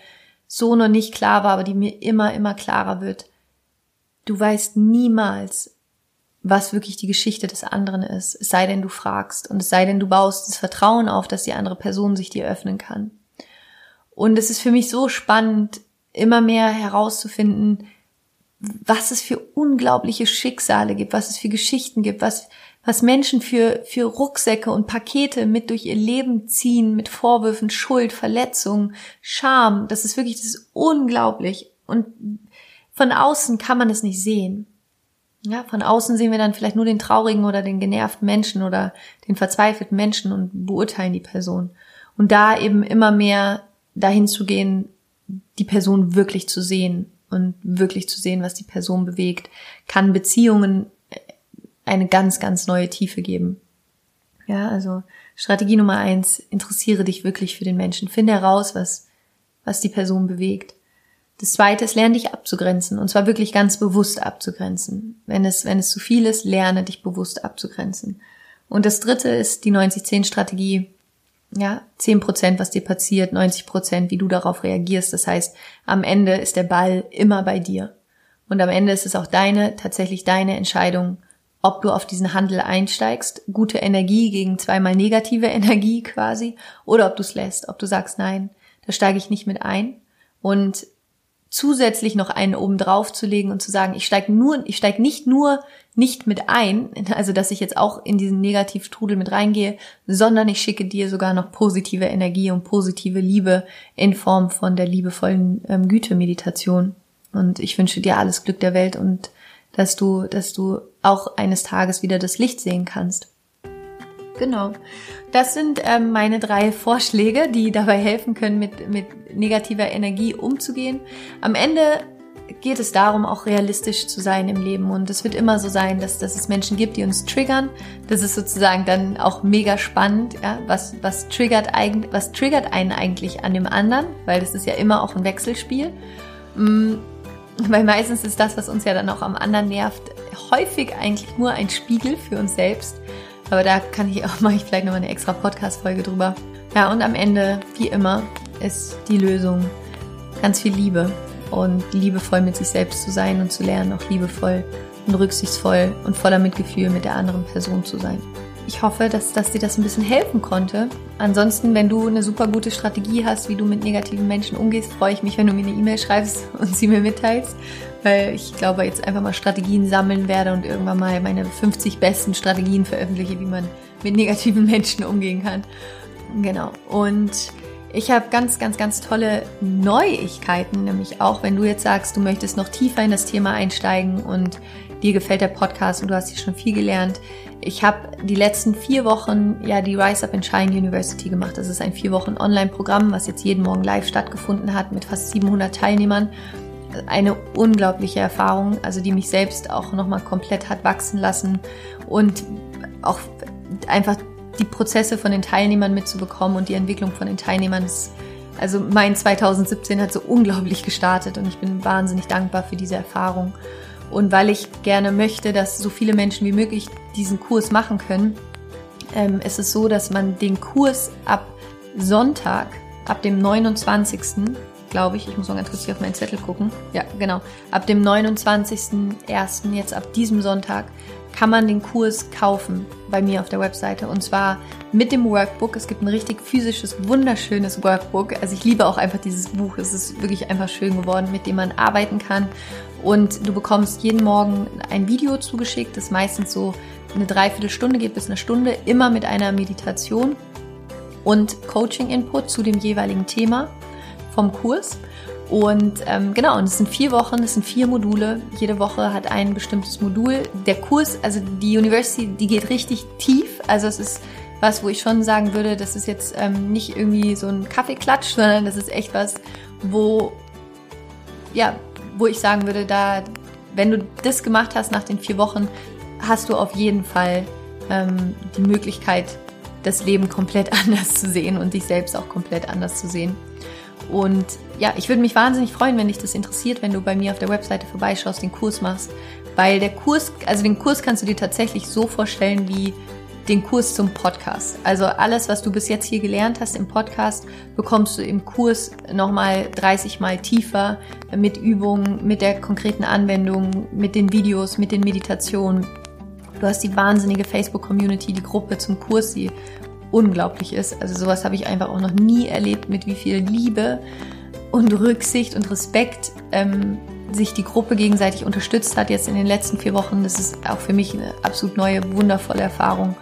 so noch nicht klar war, aber die mir immer, immer klarer wird. Du weißt niemals, was wirklich die Geschichte des anderen ist, es sei denn, du fragst und es sei denn, du baust das Vertrauen auf, dass die andere Person sich dir öffnen kann. Und es ist für mich so spannend, immer mehr herauszufinden, was es für unglaubliche Schicksale gibt, was es für Geschichten gibt, was, was Menschen für, für Rucksäcke und Pakete mit durch ihr Leben ziehen, mit Vorwürfen, Schuld, Verletzungen, Scham. Das ist wirklich, das ist unglaublich. Und von außen kann man es nicht sehen. Ja, von außen sehen wir dann vielleicht nur den traurigen oder den genervten Menschen oder den verzweifelten Menschen und beurteilen die Person. Und da eben immer mehr dahin zu gehen, die Person wirklich zu sehen und wirklich zu sehen, was die Person bewegt, kann Beziehungen eine ganz, ganz neue Tiefe geben. Ja, also Strategie Nummer eins, interessiere dich wirklich für den Menschen. Finde heraus, was, was die Person bewegt. Das zweite ist, lerne dich abzugrenzen. Und zwar wirklich ganz bewusst abzugrenzen. Wenn es, wenn es zu viel ist, lerne dich bewusst abzugrenzen. Und das dritte ist die 90-10-Strategie. Ja, zehn Prozent, was dir passiert, 90 Prozent, wie du darauf reagierst. Das heißt, am Ende ist der Ball immer bei dir. Und am Ende ist es auch deine, tatsächlich deine Entscheidung, ob du auf diesen Handel einsteigst, gute Energie gegen zweimal negative Energie quasi, oder ob du es lässt, ob du sagst, nein, da steige ich nicht mit ein. Und zusätzlich noch einen oben drauf zu legen und zu sagen, ich steige nur, ich steige nicht nur nicht mit ein, also dass ich jetzt auch in diesen Negativtrudel mit reingehe, sondern ich schicke dir sogar noch positive Energie und positive Liebe in Form von der liebevollen ähm, Güte-Meditation. Und ich wünsche dir alles Glück der Welt und dass du, dass du auch eines Tages wieder das Licht sehen kannst. Genau. Das sind ähm, meine drei Vorschläge, die dabei helfen können, mit, mit negativer Energie umzugehen. Am Ende geht es darum, auch realistisch zu sein im Leben. Und es wird immer so sein, dass, dass es Menschen gibt, die uns triggern. Das ist sozusagen dann auch mega spannend. Ja? Was, was, triggert eigentlich, was triggert einen eigentlich an dem anderen? Weil das ist ja immer auch ein Wechselspiel. Mm, weil meistens ist das, was uns ja dann auch am anderen nervt, häufig eigentlich nur ein Spiegel für uns selbst. Aber da kann ich auch, mache ich vielleicht nochmal eine extra Podcast-Folge drüber. Ja, und am Ende, wie immer, ist die Lösung ganz viel Liebe und liebevoll mit sich selbst zu sein und zu lernen, auch liebevoll und rücksichtsvoll und voller Mitgefühl mit der anderen Person zu sein. Ich hoffe, dass, dass dir das ein bisschen helfen konnte. Ansonsten, wenn du eine super gute Strategie hast, wie du mit negativen Menschen umgehst, freue ich mich, wenn du mir eine E-Mail schreibst und sie mir mitteilst weil ich glaube, jetzt einfach mal Strategien sammeln werde und irgendwann mal meine 50 besten Strategien veröffentliche, wie man mit negativen Menschen umgehen kann. Genau. Und ich habe ganz, ganz, ganz tolle Neuigkeiten, nämlich auch, wenn du jetzt sagst, du möchtest noch tiefer in das Thema einsteigen und dir gefällt der Podcast und du hast hier schon viel gelernt. Ich habe die letzten vier Wochen ja die Rise Up and Shine University gemacht. Das ist ein vier Wochen Online-Programm, was jetzt jeden Morgen live stattgefunden hat mit fast 700 Teilnehmern eine unglaubliche Erfahrung, also die mich selbst auch nochmal komplett hat wachsen lassen und auch einfach die Prozesse von den Teilnehmern mitzubekommen und die Entwicklung von den Teilnehmern. Ist, also mein 2017 hat so unglaublich gestartet und ich bin wahnsinnig dankbar für diese Erfahrung. Und weil ich gerne möchte, dass so viele Menschen wie möglich diesen Kurs machen können, ähm, ist es so, dass man den Kurs ab Sonntag, ab dem 29 glaube ich. Ich muss mal ganz kurz hier auf meinen Zettel gucken. Ja, genau. Ab dem 29.01., jetzt ab diesem Sonntag, kann man den Kurs kaufen bei mir auf der Webseite. Und zwar mit dem Workbook. Es gibt ein richtig physisches, wunderschönes Workbook. Also ich liebe auch einfach dieses Buch. Es ist wirklich einfach schön geworden, mit dem man arbeiten kann. Und du bekommst jeden Morgen ein Video zugeschickt, das meistens so eine Dreiviertelstunde geht bis eine Stunde, immer mit einer Meditation und Coaching-Input zu dem jeweiligen Thema vom Kurs. Und ähm, genau, und es sind vier Wochen, es sind vier Module. Jede Woche hat ein bestimmtes Modul. Der Kurs, also die University, die geht richtig tief. Also es ist was, wo ich schon sagen würde, das ist jetzt ähm, nicht irgendwie so ein Kaffeeklatsch, sondern das ist echt was, wo, ja, wo ich sagen würde, da, wenn du das gemacht hast nach den vier Wochen, hast du auf jeden Fall ähm, die Möglichkeit, das Leben komplett anders zu sehen und dich selbst auch komplett anders zu sehen. Und ja, ich würde mich wahnsinnig freuen, wenn dich das interessiert, wenn du bei mir auf der Webseite vorbeischaust, den Kurs machst. Weil der Kurs, also den Kurs kannst du dir tatsächlich so vorstellen wie den Kurs zum Podcast. Also alles, was du bis jetzt hier gelernt hast im Podcast, bekommst du im Kurs nochmal 30 mal tiefer mit Übungen, mit der konkreten Anwendung, mit den Videos, mit den Meditationen. Du hast die wahnsinnige Facebook-Community, die Gruppe zum Kurs, die unglaublich ist. Also sowas habe ich einfach auch noch nie erlebt, mit wie viel Liebe und Rücksicht und Respekt ähm, sich die Gruppe gegenseitig unterstützt hat jetzt in den letzten vier Wochen. Das ist auch für mich eine absolut neue, wundervolle Erfahrung.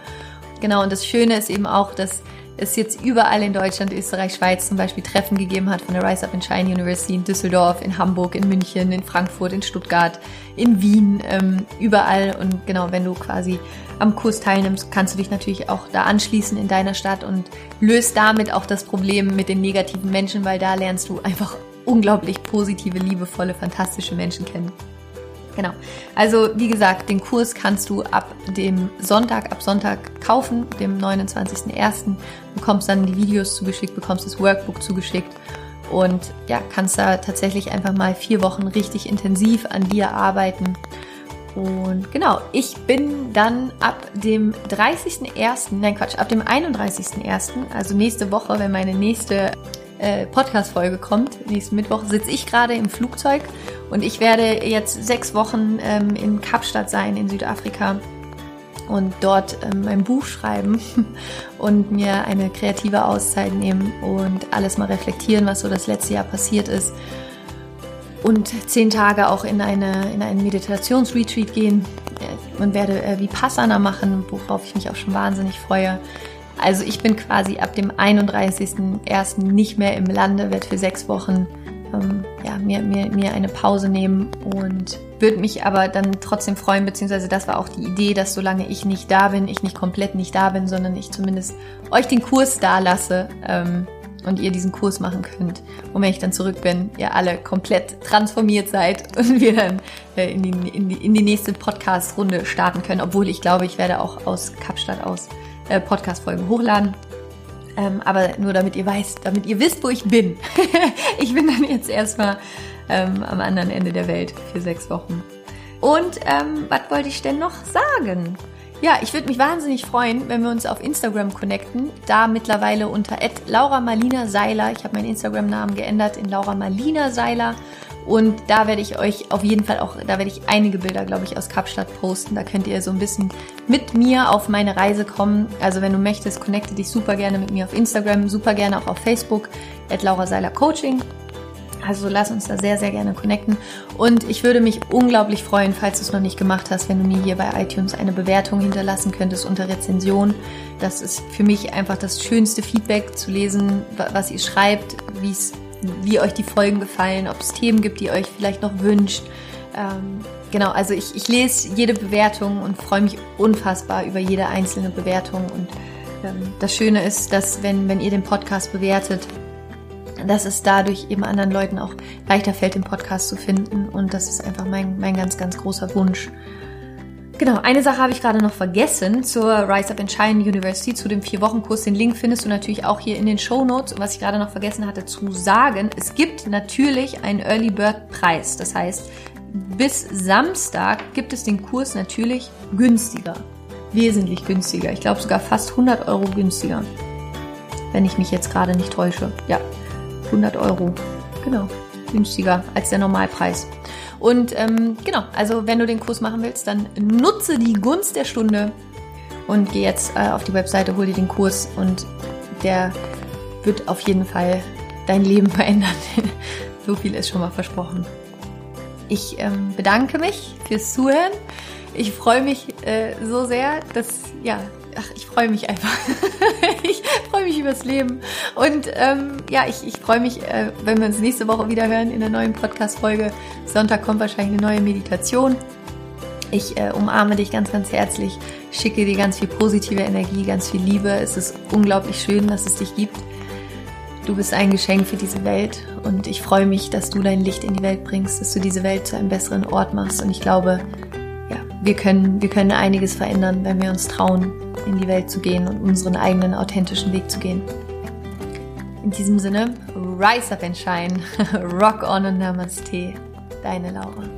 Genau, und das Schöne ist eben auch, dass es jetzt überall in Deutschland, Österreich, Schweiz zum Beispiel Treffen gegeben hat von der Rise Up and Shine University in Düsseldorf, in Hamburg, in München, in Frankfurt, in Stuttgart, in Wien, ähm, überall. Und genau, wenn du quasi am Kurs teilnimmst, kannst du dich natürlich auch da anschließen in deiner Stadt und löst damit auch das Problem mit den negativen Menschen, weil da lernst du einfach unglaublich positive, liebevolle, fantastische Menschen kennen. Genau. Also wie gesagt, den Kurs kannst du ab dem Sonntag, ab Sonntag kaufen, dem 29.01. Bekommst dann die Videos zugeschickt, bekommst das Workbook zugeschickt und ja, kannst da tatsächlich einfach mal vier Wochen richtig intensiv an dir arbeiten. Und genau, ich bin dann ab dem 30.01., nein Quatsch, ab dem 31.01., also nächste Woche, wenn meine nächste äh, Podcast-Folge kommt, nächsten Mittwoch, sitze ich gerade im Flugzeug und ich werde jetzt sechs Wochen ähm, in Kapstadt sein, in Südafrika und dort ähm, mein Buch schreiben und mir eine kreative Auszeit nehmen und alles mal reflektieren, was so das letzte Jahr passiert ist. Und zehn Tage auch in, eine, in einen Meditationsretreat gehen äh, und werde äh, Vipassana machen, worauf ich mich auch schon wahnsinnig freue. Also ich bin quasi ab dem 31.01. nicht mehr im Lande, werde für sechs Wochen ähm, ja, mir, mir, mir eine Pause nehmen und würde mich aber dann trotzdem freuen, beziehungsweise das war auch die Idee, dass solange ich nicht da bin, ich nicht komplett nicht da bin, sondern ich zumindest euch den Kurs da lasse ähm, und ihr diesen Kurs machen könnt. Und wenn ich dann zurück bin, ihr alle komplett transformiert seid und wir dann äh, in, die, in, die, in die nächste Podcast-Runde starten können, obwohl ich glaube, ich werde auch aus Kapstadt aus äh, Podcast-Folgen hochladen. Ähm, aber nur damit ihr weißt, damit ihr wisst, wo ich bin. ich bin dann jetzt erstmal ähm, am anderen Ende der Welt für sechs Wochen. Und ähm, was wollte ich denn noch sagen? Ja, ich würde mich wahnsinnig freuen, wenn wir uns auf Instagram connecten. Da mittlerweile unter Laura Marlina Seiler. Ich habe meinen Instagram-Namen geändert in Laura Marlina Seiler. Und da werde ich euch auf jeden Fall auch, da werde ich einige Bilder, glaube ich, aus Kapstadt posten. Da könnt ihr so ein bisschen mit mir auf meine Reise kommen. Also wenn du möchtest, connecte dich super gerne mit mir auf Instagram, super gerne auch auf Facebook, at Laura Seiler Coaching. Also lass uns da sehr, sehr gerne connecten. Und ich würde mich unglaublich freuen, falls du es noch nicht gemacht hast, wenn du mir hier bei iTunes eine Bewertung hinterlassen könntest unter Rezension. Das ist für mich einfach das schönste Feedback zu lesen, was ihr schreibt, wie euch die Folgen gefallen, ob es Themen gibt, die ihr euch vielleicht noch wünscht. Ähm, genau, also ich, ich lese jede Bewertung und freue mich unfassbar über jede einzelne Bewertung. Und ähm, das Schöne ist, dass wenn, wenn ihr den Podcast bewertet, dass es dadurch eben anderen Leuten auch leichter fällt, den Podcast zu finden. Und das ist einfach mein, mein ganz, ganz großer Wunsch. Genau, eine Sache habe ich gerade noch vergessen zur Rise Up and Shine University, zu dem Vier-Wochen-Kurs. Den Link findest du natürlich auch hier in den Show Notes. Und was ich gerade noch vergessen hatte zu sagen, es gibt natürlich einen Early Bird Preis. Das heißt, bis Samstag gibt es den Kurs natürlich günstiger. Wesentlich günstiger. Ich glaube sogar fast 100 Euro günstiger. Wenn ich mich jetzt gerade nicht täusche. Ja, 100 Euro. Genau, günstiger als der Normalpreis. Und ähm, genau, also wenn du den Kurs machen willst, dann nutze die Gunst der Stunde und geh jetzt äh, auf die Webseite, hol dir den Kurs und der wird auf jeden Fall dein Leben verändern. so viel ist schon mal versprochen. Ich ähm, bedanke mich fürs Zuhören. Ich freue mich äh, so sehr, dass ja ach, ich freue mich einfach. ich freue mich übers Leben. Und ähm, ja, ich, ich freue mich, äh, wenn wir uns nächste Woche wieder hören in der neuen Podcast-Folge. Sonntag kommt wahrscheinlich eine neue Meditation. Ich äh, umarme dich ganz, ganz herzlich, schicke dir ganz viel positive Energie, ganz viel Liebe. Es ist unglaublich schön, dass es dich gibt. Du bist ein Geschenk für diese Welt und ich freue mich, dass du dein Licht in die Welt bringst, dass du diese Welt zu einem besseren Ort machst. Und ich glaube, wir können, wir können einiges verändern, wenn wir uns trauen, in die Welt zu gehen und unseren eigenen authentischen Weg zu gehen. In diesem Sinne, rise up and shine, rock on und Namaste, deine Laura.